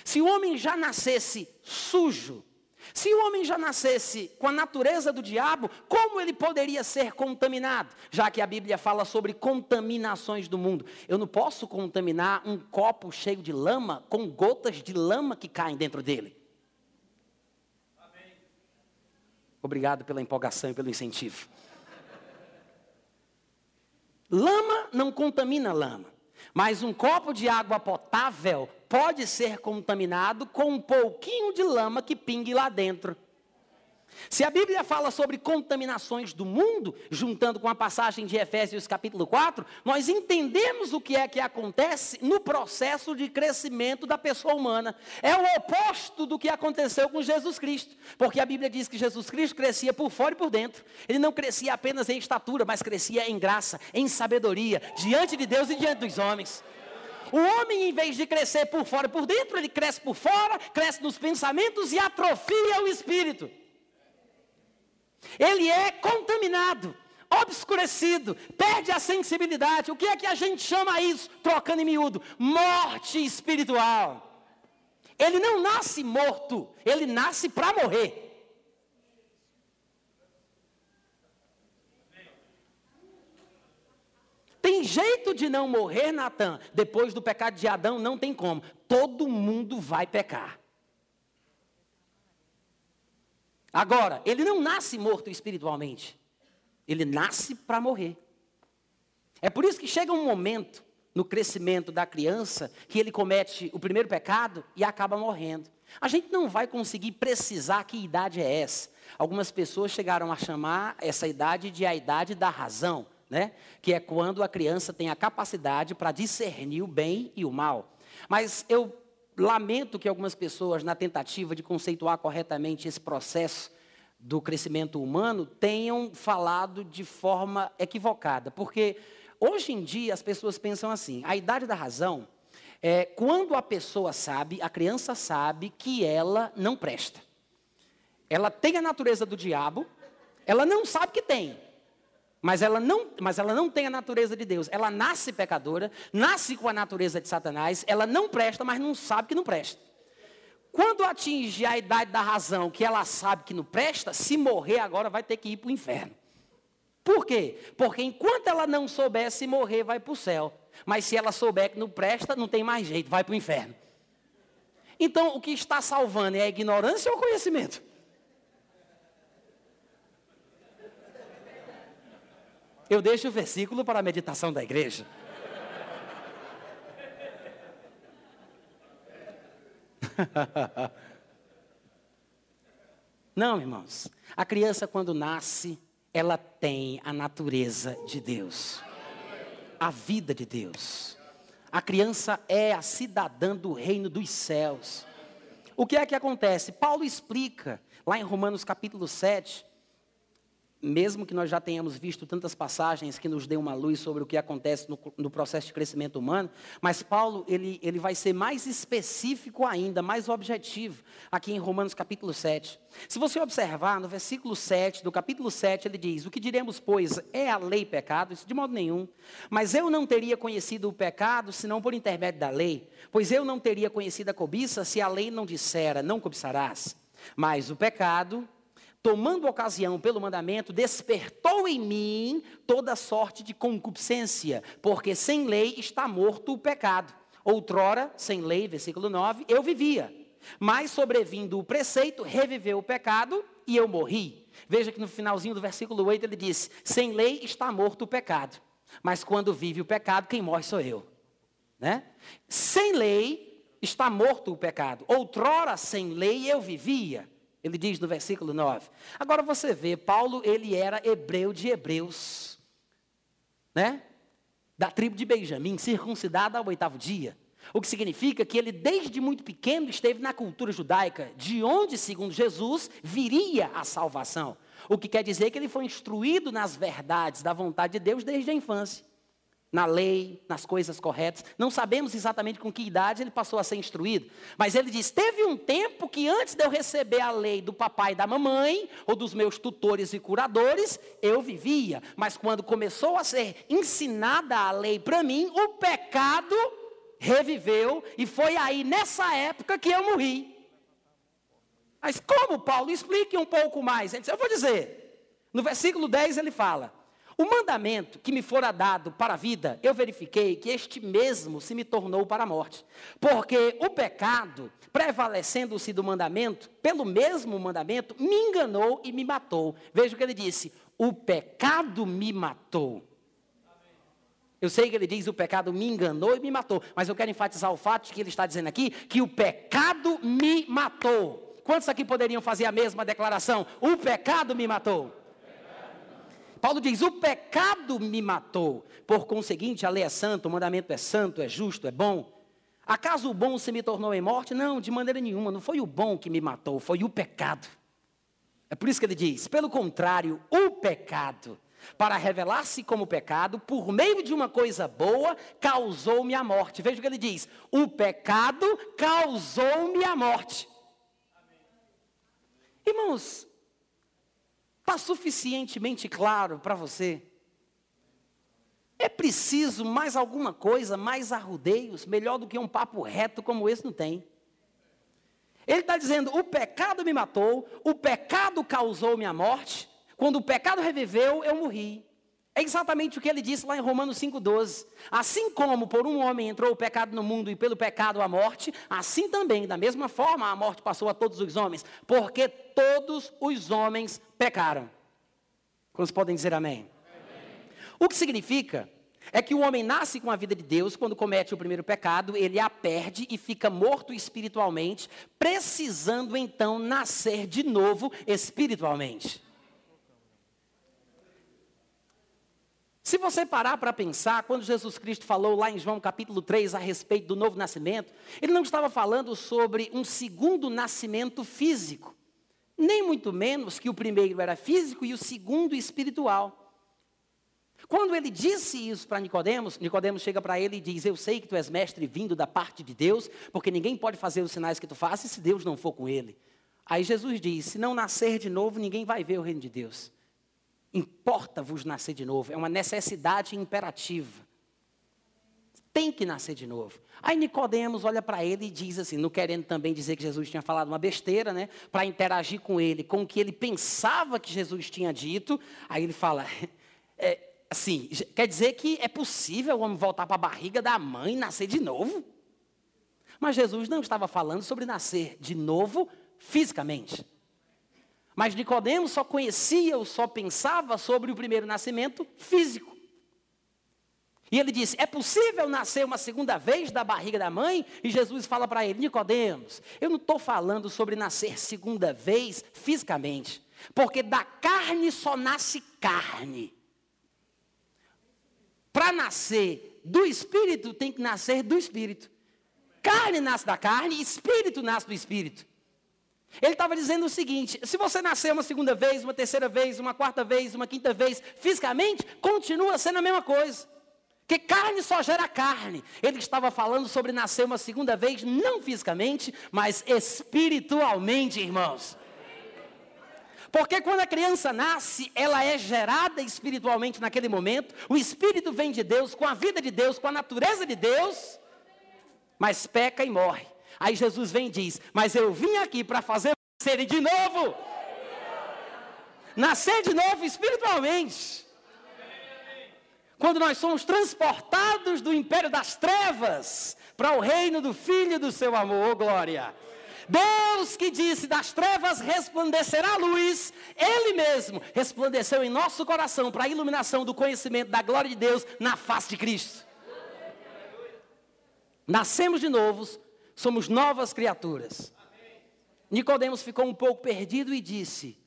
Se o homem já nascesse sujo, se o homem já nascesse com a natureza do diabo, como ele poderia ser contaminado? Já que a Bíblia fala sobre contaminações do mundo. Eu não posso contaminar um copo cheio de lama com gotas de lama que caem dentro dele. Amém. Obrigado pela empolgação e pelo incentivo. Lama não contamina lama. Mas um copo de água potável pode ser contaminado com um pouquinho de lama que pingue lá dentro. Se a Bíblia fala sobre contaminações do mundo, juntando com a passagem de Efésios capítulo 4, nós entendemos o que é que acontece no processo de crescimento da pessoa humana. É o oposto do que aconteceu com Jesus Cristo, porque a Bíblia diz que Jesus Cristo crescia por fora e por dentro. Ele não crescia apenas em estatura, mas crescia em graça, em sabedoria, diante de Deus e diante dos homens. O homem, em vez de crescer por fora e por dentro, ele cresce por fora, cresce nos pensamentos e atrofia o espírito. Ele é contaminado, obscurecido, perde a sensibilidade. O que é que a gente chama isso, trocando em miúdo? Morte espiritual. Ele não nasce morto, ele nasce para morrer. Tem jeito de não morrer, Natan? Depois do pecado de Adão, não tem como. Todo mundo vai pecar. Agora, ele não nasce morto espiritualmente. Ele nasce para morrer. É por isso que chega um momento no crescimento da criança que ele comete o primeiro pecado e acaba morrendo. A gente não vai conseguir precisar que idade é essa. Algumas pessoas chegaram a chamar essa idade de a idade da razão, né? Que é quando a criança tem a capacidade para discernir o bem e o mal. Mas eu lamento que algumas pessoas, na tentativa de conceituar corretamente esse processo do crescimento humano, tenham falado de forma equivocada. Porque hoje em dia as pessoas pensam assim: a idade da razão é quando a pessoa sabe, a criança sabe que ela não presta. Ela tem a natureza do diabo, ela não sabe que tem, Mas ela, não, mas ela não tem a natureza de Deus. Ela nasce pecadora, nasce com a natureza de Satanás, ela não presta, mas não sabe que não presta. Quando atinge a idade da razão, que ela sabe que não presta, se morrer agora vai ter que ir para o inferno. Por quê? Porque enquanto ela não souber se morrer, vai para o céu. Mas se ela souber que não presta, não tem mais jeito, vai para o inferno. Então, o que está salvando é a ignorância ou o conhecimento? Eu deixo o versículo para a meditação da igreja. [laughs] Não, irmãos. A criança, quando nasce, ela tem a natureza de Deus, a vida de Deus. A criança é a cidadã do reino dos céus. O que é que acontece? Paulo explica, lá em Romanos capítulo 7, mesmo que nós já tenhamos visto tantas passagens que nos dêem uma luz sobre o que acontece no, no, processo de crescimento humano, mas Paulo ele, ele vai ser mais específico ainda, mais objetivo, aqui em Romanos capítulo 7. Se você observar, no versículo 7, do capítulo 7, ele diz: O que diremos, pois, é a lei pecado? Isso de modo nenhum. Mas eu não teria conhecido o pecado senão por intermédio da lei, pois eu não teria conhecido a cobiça se a lei não dissera, não cobiçarás. Mas o pecado, tomando ocasião pelo mandamento, despertou em mim toda sorte de concupiscência, porque sem lei está morto o pecado. Outrora, sem lei, versículo 9, eu vivia. Mas sobrevindo o preceito, reviveu o pecado e eu morri. Veja que no finalzinho do versículo 8 ele diz: Sem lei está morto o pecado, mas quando vive o pecado, quem morre sou eu. Né? Sem lei está morto o pecado. Outrora, sem lei, eu vivia. Ele diz no versículo 9. Agora você vê, Paulo, ele era hebreu de hebreus, né? Da tribo de Benjamim, circuncidado ao oitavo dia. O que significa que ele, desde muito pequeno, esteve na cultura judaica, de onde, segundo Jesus, viria a salvação. O que quer dizer que ele foi instruído nas verdades da vontade de Deus desde a infância na lei, nas coisas corretas. Não sabemos exatamente com que idade ele passou a ser instruído, mas ele diz: teve um tempo que antes de eu receber a lei do papai e da mamãe, ou dos meus tutores e curadores, eu vivia, mas quando começou a ser ensinada a lei para mim, o pecado reviveu, e foi aí nessa época que eu morri. Mas como, Paulo? Explique um pouco mais. Ele diz, eu vou dizer. No versículo 10 ele fala: o mandamento que me fora dado para a vida, eu verifiquei que este mesmo se me tornou para a morte. Porque o pecado, prevalecendo-se do mandamento, pelo mesmo mandamento, me enganou e me matou. Veja o que ele disse: o pecado me matou. Eu sei que ele diz o pecado me enganou e me matou, mas eu quero enfatizar o fato de que ele está dizendo aqui que o pecado me matou. Quantos aqui poderiam fazer a mesma declaração? O pecado me matou. Paulo diz: O pecado me matou. Por conseguinte, a lei é santa, o mandamento é santo, é justo, é bom. Acaso o bom se me tornou em morte? Não, de maneira nenhuma. Não foi o bom que me matou, foi o pecado. É por isso que ele diz: pelo contrário, o pecado, para revelar-se como pecado, por meio de uma coisa boa, causou-me a morte. Veja o que ele diz: o pecado causou-me a morte. Irmãos, Está suficientemente claro para você? É preciso mais alguma coisa, mais arrudeios, melhor do que um papo reto como esse não tem. Ele está dizendo: o pecado me matou, o pecado causou minha morte, quando o pecado reviveu, eu morri. É exatamente o que ele disse lá em Romanos 5,12. Assim como por um homem entrou o pecado no mundo e pelo pecado a morte, assim também, da mesma forma, a morte passou a todos os homens, porque todos os homens pecaram. Quantos podem dizer amém? amém? O que significa é que o homem nasce com a vida de Deus, quando comete o primeiro pecado, ele a perde e fica morto espiritualmente, precisando então nascer de novo espiritualmente. Se você parar para pensar, quando Jesus Cristo falou lá em João capítulo 3 a respeito do novo nascimento, ele não estava falando sobre um segundo nascimento físico, nem muito menos que o primeiro era físico e o segundo espiritual. Quando ele disse isso para Nicodemos, Nicodemos chega para ele e diz: "Eu sei que tu és mestre vindo da parte de Deus, porque ninguém pode fazer os sinais que tu fazes se Deus não for com ele." Aí Jesus diz: "Se não nascer de novo, ninguém vai ver o reino de Deus." Importa-vos nascer de novo, é uma necessidade imperativa. Tem que nascer de novo. Aí Nicodemos olha para ele e diz assim, não querendo também dizer que Jesus tinha falado uma besteira, né? Para interagir com ele, com o que ele pensava que Jesus tinha dito. Aí ele fala, [laughs] é, assim, quer dizer que é possível o homem voltar para a barriga da mãe e nascer de novo? Mas Jesus não estava falando sobre nascer de novo fisicamente. Mas Nicodemos só conhecia ou só pensava sobre o primeiro nascimento físico. E ele disse: "É possível nascer uma segunda vez da barriga da mãe?" E Jesus fala para ele: "Nicodemos, eu não estou falando sobre nascer segunda vez fisicamente, porque da carne só nasce carne. Para nascer do espírito tem que nascer do espírito. Carne nasce da carne, espírito nasce do espírito. Ele estava dizendo o seguinte: se você nascer uma segunda vez, uma terceira vez, uma quarta vez, uma quinta vez, fisicamente, continua sendo a mesma coisa. Que carne só gera carne. Ele estava falando sobre nascer uma segunda vez, não fisicamente, mas espiritualmente, irmãos. Porque quando a criança nasce, ela é gerada espiritualmente naquele momento, o espírito vem de Deus, com a vida de Deus, com a natureza de Deus, mas peca e morre. Aí Jesus vem e diz: Mas eu vim aqui para fazer nascerem de novo. Nascer de novo espiritualmente. Quando nós somos transportados do império das trevas para o reino do Filho do seu amor, oh, glória. Deus que disse: das trevas resplandecerá a luz, Ele mesmo resplandeceu em nosso coração para a iluminação do conhecimento da glória de Deus na face de Cristo. Nascemos de novos, somos novas criaturas. Nicodemos ficou um pouco perdido e disse: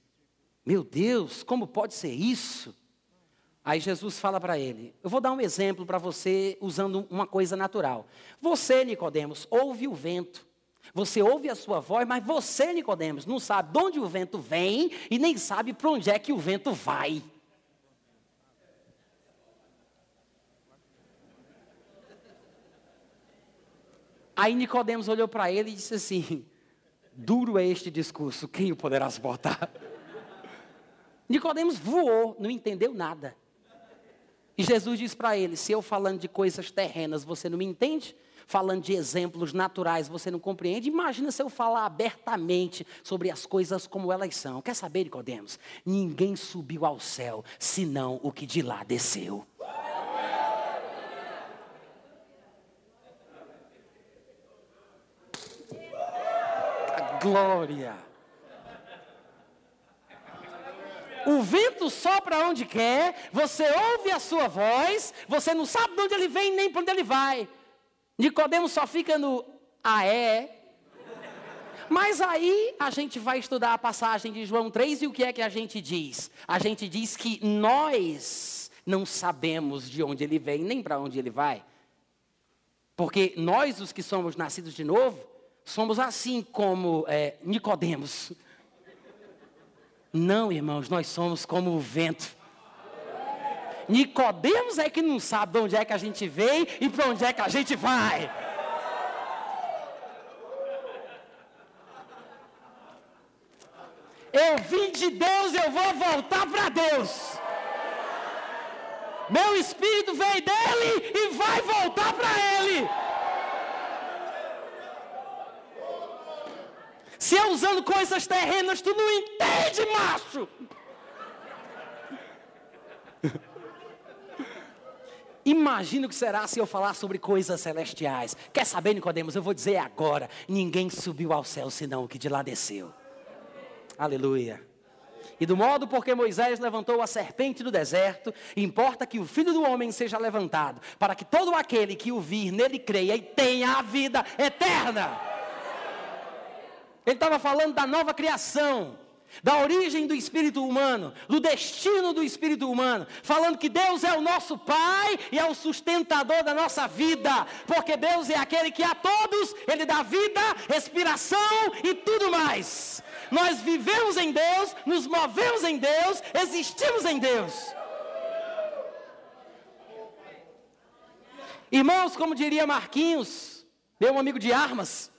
Meu Deus, como pode ser isso? Aí Jesus fala para ele: Eu vou dar um exemplo para você usando uma coisa natural. Você, Nicodemos, ouve o vento. Você ouve a sua voz, mas você, Nicodemos, não sabe de onde o vento vem e nem sabe para onde é que o vento vai. Aí Nicodemos olhou para ele e disse assim: Duro é este discurso, quem o poderá suportar? Nicodemos voou, não entendeu nada. E Jesus disse para ele: Se eu falando de coisas terrenas você não me entende, falando de exemplos naturais você não compreende, imagina se eu falar abertamente sobre as coisas como elas são. Quer saber, Nicodemos? Ninguém subiu ao céu, senão o que de lá desceu. Glória. O vento sopra onde quer, você ouve a sua voz, você não sabe de onde ele vem nem para onde ele vai. Nicodemo só fica no ah é. Mas aí a gente vai estudar a passagem de João 3 e o que é que a gente diz? A gente diz que nós não sabemos de onde ele vem nem para onde ele vai. Porque nós, os que somos nascidos de novo, somos assim como é, Nicodemos. Não, irmãos, nós somos como o vento. Nicodemos é que não sabe de onde é que a gente veio e para onde é que a gente vai. Eu vim de Deus, eu vou voltar para Deus. Meu espírito veio dele e vai voltar para ele. Se é usando coisas terrenas, tu não entende, macho. [laughs] Imagina o que será se eu falar sobre coisas celestiais. Quer saber, Nicodemos? Eu vou dizer agora: ninguém subiu ao céu senão o que de lá desceu. Aleluia. E do modo porque Moisés levantou a serpente do deserto, importa que o filho do homem seja levantado, para que todo aquele que o vir nele creia e tenha a vida eterna. Ele estava falando da nova criação, da origem do espírito humano, do destino do espírito humano, falando que Deus é o nosso Pai e é o sustentador da nossa vida, porque Deus é aquele que a todos Ele dá vida, respiração e tudo mais. Nós vivemos em Deus, nos movemos em Deus, existimos em Deus. Irmãos, como diria Marquinhos, meu amigo de armas,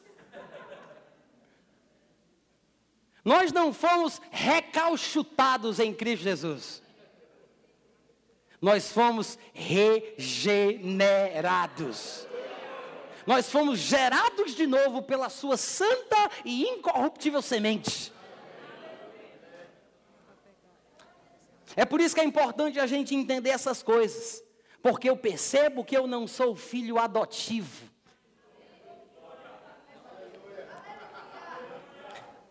Nós não fomos recalchutados em Cristo Jesus. Nós fomos regenerados. Nós fomos gerados de novo pela sua santa e incorruptível semente. É por isso que é importante a gente entender essas coisas. Porque eu percebo que eu não sou filho adotivo.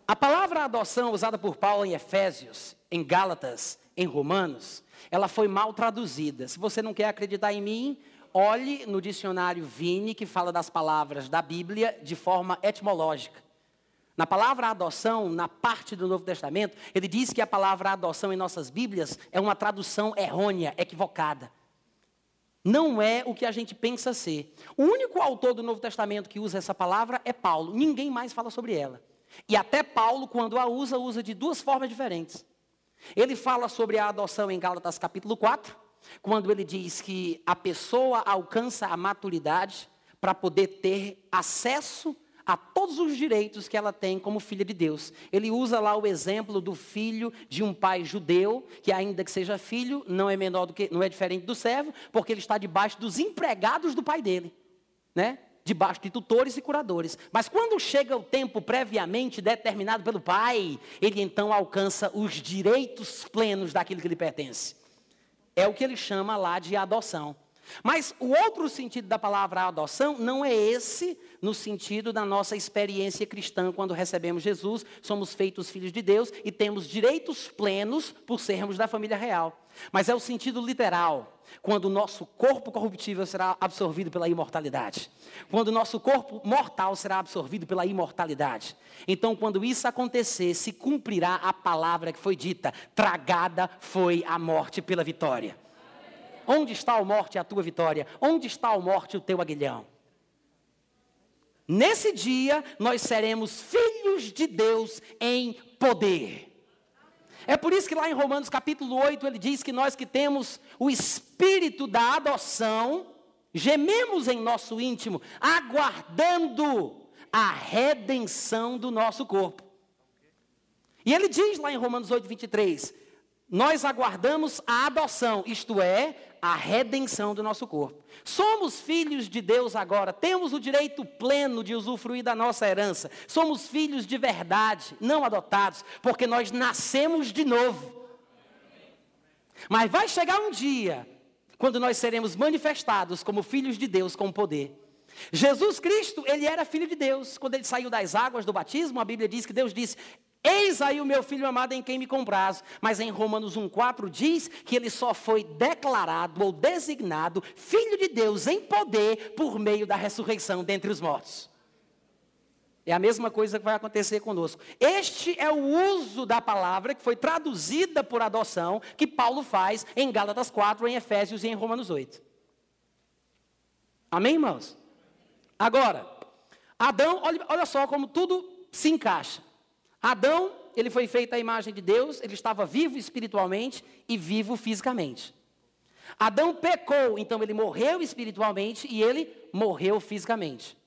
A palavra adoção usada por Paulo em Efésios, em Gálatas, em Romanos, ela foi mal traduzida. Se você não quer acreditar em mim, olhe no dicionário Vini, que fala das palavras da Bíblia de forma etimológica. Na palavra adoção, na parte do Novo Testamento, ele diz que a palavra adoção em nossas Bíblias é uma tradução errônea, equivocada. Não é o que a gente pensa ser. O único autor do Novo Testamento que usa essa palavra é Paulo. Ninguém mais fala sobre ela. E até Paulo, quando a usa, usa de duas formas diferentes. Ele fala sobre a adoção em Gálatas capítulo 4, quando ele diz que a pessoa alcança a maturidade para poder ter acesso a todos os direitos que ela tem como filha de Deus. Ele usa lá o exemplo do filho de um pai judeu, que ainda que seja filho, não é menor do que, não é diferente do servo, porque ele está debaixo dos empregados do pai dele, né? Debaixo de tutores e curadores. Mas quando chega o tempo previamente determinado pelo pai, ele então alcança os direitos plenos daquilo que lhe pertence. É o que ele chama lá de adoção. Mas o outro sentido da palavra adoção não é esse no sentido da nossa experiência cristã quando recebemos Jesus, somos feitos filhos de Deus e temos direitos plenos por sermos da família real. Mas é o sentido literal, quando o nosso corpo corruptível será absorvido pela imortalidade. Quando o nosso corpo mortal será absorvido pela imortalidade. Então, quando isso acontecer, se cumprirá a palavra que foi dita: tragada foi a morte pela vitória. Onde está a morte a tua vitória? Onde está a morte o teu aguilhão? Nesse dia, nós seremos filhos de Deus em poder. É por isso que lá em Romanos capítulo 8 ele diz que nós que temos o espírito da adoção, gememos em nosso íntimo, aguardando a redenção do nosso corpo. E ele diz lá em Romanos 8, 23: Nós aguardamos a adoção, isto é, a redenção do nosso corpo. Somos filhos de Deus agora, temos o direito pleno de usufruir da nossa herança. Somos filhos de verdade, não adotados, porque nós nascemos de novo. Mas vai chegar um dia quando nós seremos manifestados como filhos de Deus com poder. Jesus Cristo, ele era filho de Deus. Quando ele saiu das águas do batismo, a Bíblia diz que Deus disse: Eis aí o meu filho amado em quem me compraz. Mas em Romanos 1,4 diz que ele só foi declarado ou designado filho de Deus em poder por meio da ressurreição dentre os mortos. É a mesma coisa que vai acontecer conosco. Este é o uso da palavra que foi traduzida por adoção, que Paulo faz em Gálatas 4, em Efésios e em Romanos 8. Amém, irmãos? Agora, Adão, olha, olha só como tudo se encaixa. Adão, ele foi feito à imagem de Deus, ele estava vivo espiritualmente e vivo fisicamente. Adão pecou, então ele morreu espiritualmente e ele morreu fisicamente.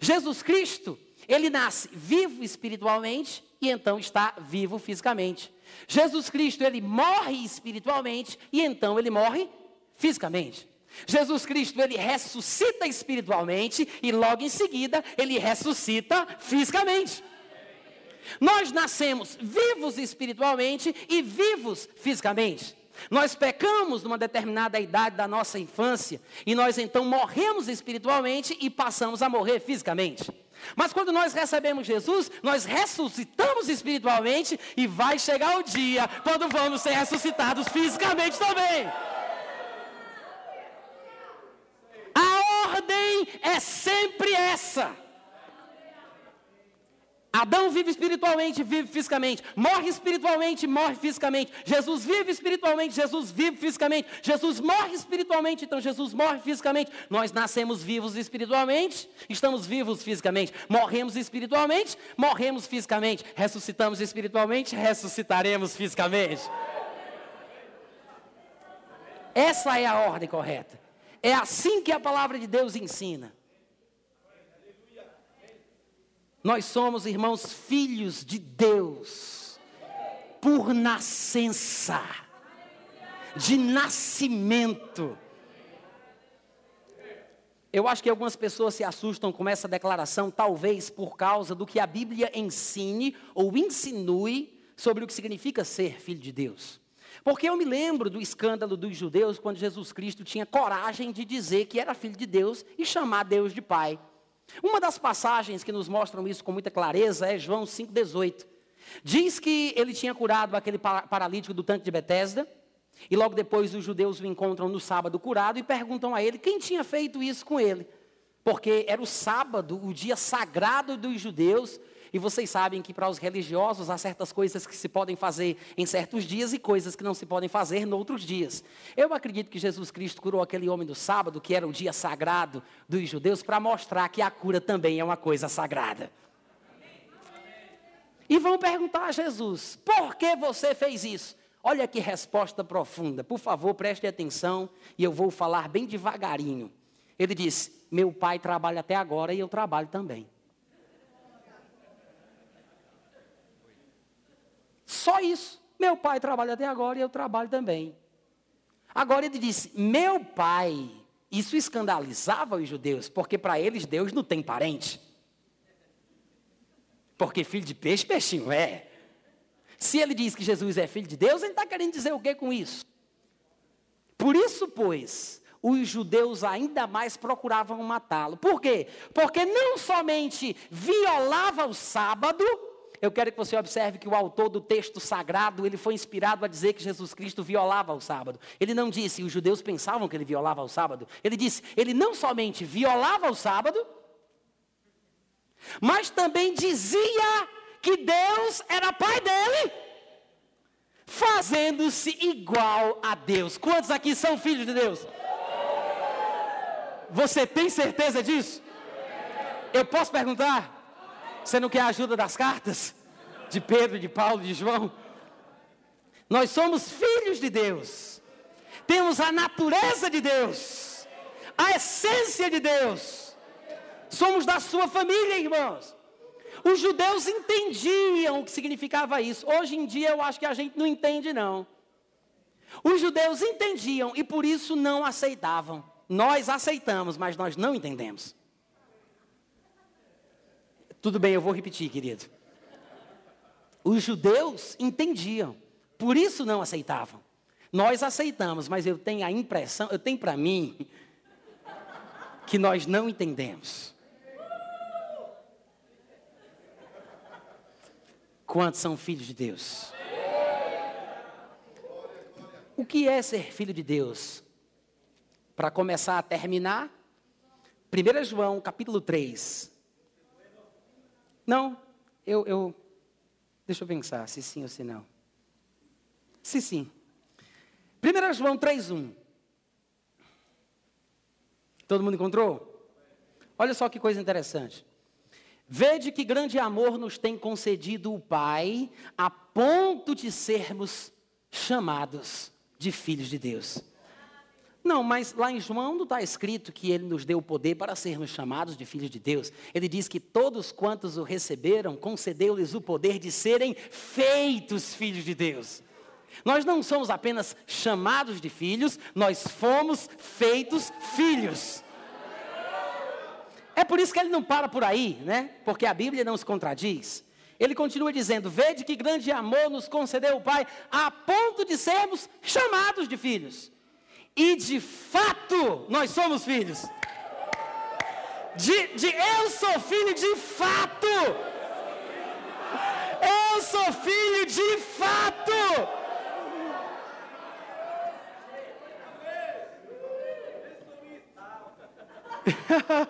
Jesus Cristo, ele nasce vivo espiritualmente e então está vivo fisicamente. Jesus Cristo, ele morre espiritualmente e então ele morre fisicamente. Jesus Cristo, ele ressuscita espiritualmente e logo em seguida ele ressuscita fisicamente. Nós nascemos vivos espiritualmente e vivos fisicamente. Nós pecamos numa determinada idade da nossa infância e nós então morremos espiritualmente e passamos a morrer fisicamente. Mas quando nós recebemos Jesus, nós ressuscitamos espiritualmente e vai chegar o dia quando vamos ser ressuscitados fisicamente também. A ordem é sempre essa. Adão vive espiritualmente, vive fisicamente. Morre espiritualmente, morre fisicamente. Jesus vive espiritualmente, Jesus vive fisicamente. Jesus morre espiritualmente, então Jesus morre fisicamente. Nós nascemos vivos espiritualmente, estamos vivos fisicamente. Morremos espiritualmente, morremos fisicamente. Ressuscitamos espiritualmente, ressuscitaremos fisicamente. Essa é a ordem correta. É assim que a palavra de Deus ensina. Nós somos, irmãos, filhos de Deus, por nascença. de nascimento. Eu acho que algumas pessoas se assustam com essa declaração, talvez por causa do que a Bíblia ensine ou insinue sobre o que significa ser filho de Deus. Porque eu me lembro do escândalo dos judeus quando Jesus Cristo tinha coragem de dizer que era filho de Deus e chamar Deus de Pai. Uma das passagens que nos mostram isso com muita clareza é João 5,18. Diz que ele tinha curado aquele paralítico do tanque de Betesda, e logo depois os judeus o encontram no sábado curado e perguntam a ele quem tinha feito isso com ele. Porque era o sábado, o dia sagrado dos judeus, e vocês sabem que para os religiosos há certas coisas que se podem fazer em certos dias e coisas que não se podem fazer em outros dias. Eu acredito que Jesus Cristo curou aquele homem no sábado, que era o dia sagrado dos judeus, para mostrar que a cura também é uma coisa sagrada. E vão perguntar a Jesus: por que você fez isso? Olha que resposta profunda. Por favor, preste atenção e eu vou falar bem devagarinho. Ele disse: Meu pai trabalha até agora e eu trabalho também. Só isso. Meu pai trabalha até agora e eu trabalho também. Agora ele disse: Meu pai. Isso escandalizava os judeus, porque para eles Deus não tem parente. Porque filho de peixe, peixinho é. Se ele diz que Jesus é filho de Deus, ele está querendo dizer o que com isso? Por isso, pois, os judeus ainda mais procuravam matá-lo. Por quê? Porque não somente violava o sábado, eu quero que você observe que o autor do texto sagrado, ele foi inspirado a dizer que Jesus Cristo violava o sábado. Ele não disse, os judeus pensavam que ele violava o sábado. Ele disse, ele não somente violava o sábado, mas também dizia que Deus era pai dele, fazendo-se igual a Deus. Quantos aqui são filhos de Deus? Você tem certeza disso? Eu posso perguntar? Você não quer a ajuda das cartas? De Pedro, de Paulo, de João? Nós somos filhos de Deus. Temos a natureza de Deus. A essência de Deus. Somos da sua família, irmãos. Os judeus entendiam o que significava isso. Hoje em dia eu acho que a gente não entende, não. Os judeus entendiam e por isso não aceitavam. Nós aceitamos, mas nós não entendemos. Tudo bem, eu vou repetir, querido. Os judeus entendiam, por isso não aceitavam. Nós aceitamos, mas eu tenho a impressão, eu tenho para mim, que nós não entendemos. Quantos são filhos de Deus? O que é ser filho de Deus? Para começar a terminar, 1 João capítulo 3, não, eu, eu. Deixa eu pensar se sim ou se não. Se sim. 1 João 3,1. Todo mundo encontrou? Olha só que coisa interessante. Vede que grande amor nos tem concedido o Pai, a ponto de sermos chamados de filhos de Deus. Não, mas lá em João não está escrito que ele nos deu o poder para sermos chamados de filhos de Deus. Ele diz que todos quantos o receberam, concedeu-lhes o poder de serem feitos filhos de Deus. Nós não somos apenas chamados de filhos, nós fomos feitos filhos. É por isso que ele não para por aí, né? Porque a Bíblia não se contradiz. Ele continua dizendo: Vede que grande amor nos concedeu o Pai, a ponto de sermos chamados de filhos. E de fato, nós somos filhos. De, de eu sou filho de fato. Eu sou filho de fato. [laughs]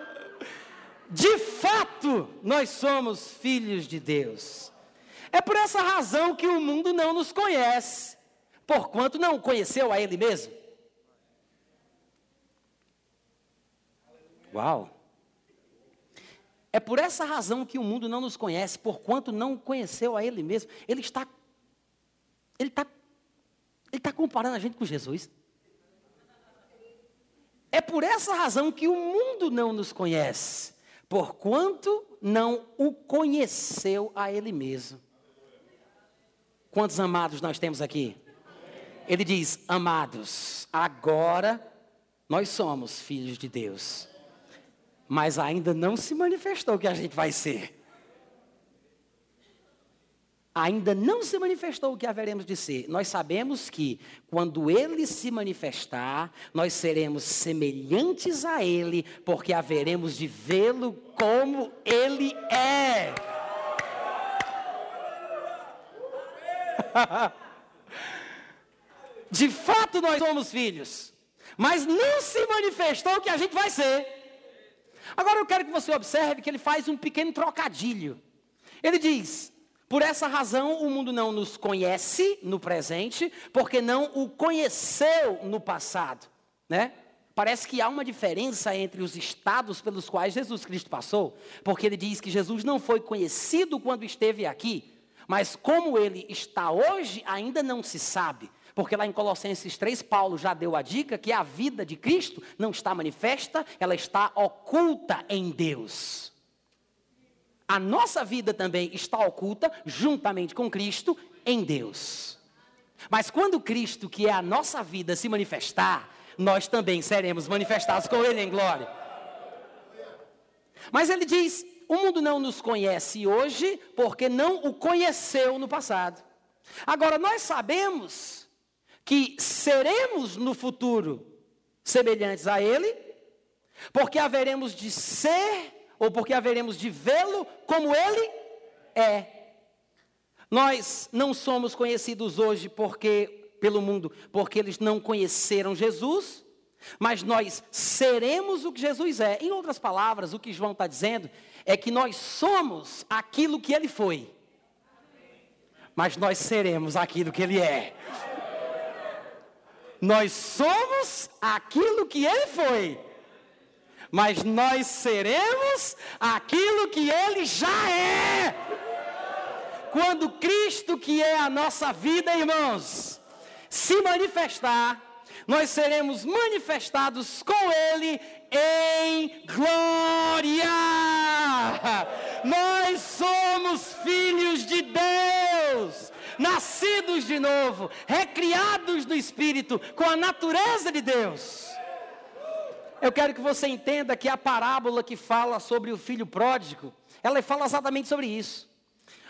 de fato, nós somos filhos de Deus. É por essa razão que o mundo não nos conhece, porquanto não conheceu a Ele mesmo. Uau! É por essa razão que o mundo não nos conhece, porquanto não conheceu a Ele mesmo. Ele está, ele está, ele está comparando a gente com Jesus. É por essa razão que o mundo não nos conhece, porquanto não o conheceu a Ele mesmo. Quantos amados nós temos aqui? Ele diz: Amados, agora nós somos filhos de Deus, mas ainda não se manifestou que a gente vai ser. Ainda não se manifestou o que haveremos de ser. Nós sabemos que, quando Ele se manifestar, nós seremos semelhantes a Ele, porque haveremos de vê-lo como Ele é. [laughs] De fato, nós somos filhos, mas não se manifestou o que a gente vai ser. Agora eu quero que você observe que ele faz um pequeno trocadilho. Ele diz: por essa razão o mundo não nos conhece no presente, porque não o conheceu no passado, né? Parece que há uma diferença entre os estados pelos quais Jesus Cristo passou, porque ele diz que Jesus não foi conhecido quando esteve aqui, mas como ele está hoje, ainda não se sabe. Porque lá em Colossenses 3, Paulo já deu a dica que a vida de Cristo não está manifesta, ela está oculta em Deus. A nossa vida também está oculta, juntamente com Cristo, em Deus. Mas quando Cristo, que é a nossa vida, se manifestar, nós também seremos manifestados com Ele em glória. Mas ele diz: o mundo não nos conhece hoje porque não o conheceu no passado. Agora, nós sabemos que seremos no futuro semelhantes a Ele, porque haveremos de ser, ou porque haveremos de vê-lo como Ele é. Nós não somos conhecidos hoje porque pelo mundo, porque eles não conheceram Jesus, mas nós seremos o que Jesus é. Em outras palavras, o que João está dizendo é que nós somos aquilo que ele foi, mas nós seremos aquilo que ele é. Nós somos aquilo que ele foi, mas nós seremos aquilo que ele já é. Quando Cristo, que é a nossa vida, irmãos, se manifestar, nós seremos manifestados com Ele em glória. Nós somos filhos de Deus nascidos de novo, recriados no Espírito, com a natureza de Deus. Eu quero que você entenda que a parábola que fala sobre o filho pródigo, ela fala exatamente sobre isso.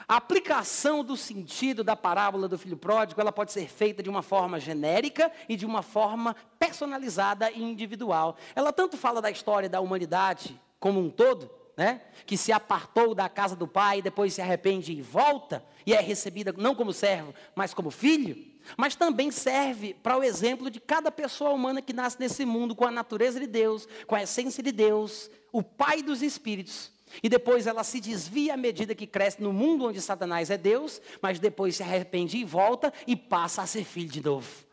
A aplicação do sentido da parábola do filho pródigo, ela pode ser feita de uma forma genérica e de uma forma personalizada e individual. Ela tanto fala da história da humanidade como um todo, né? que se apartou da casa do pai, depois se arrepende e volta, e é recebida não como servo, mas como filho, mas também serve para o exemplo de cada pessoa humana que nasce nesse mundo com a natureza de Deus, com a essência de Deus, o Pai dos Espíritos. E depois ela se desvia à medida que cresce no mundo onde Satanás é Deus, mas depois se arrepende e volta e passa a ser filho de novo.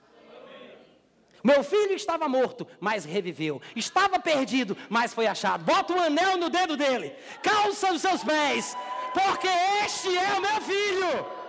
Meu filho estava morto, mas reviveu. Estava perdido, mas foi achado. Bota um anel no dedo dele. Calça os seus pés, porque este é o meu filho.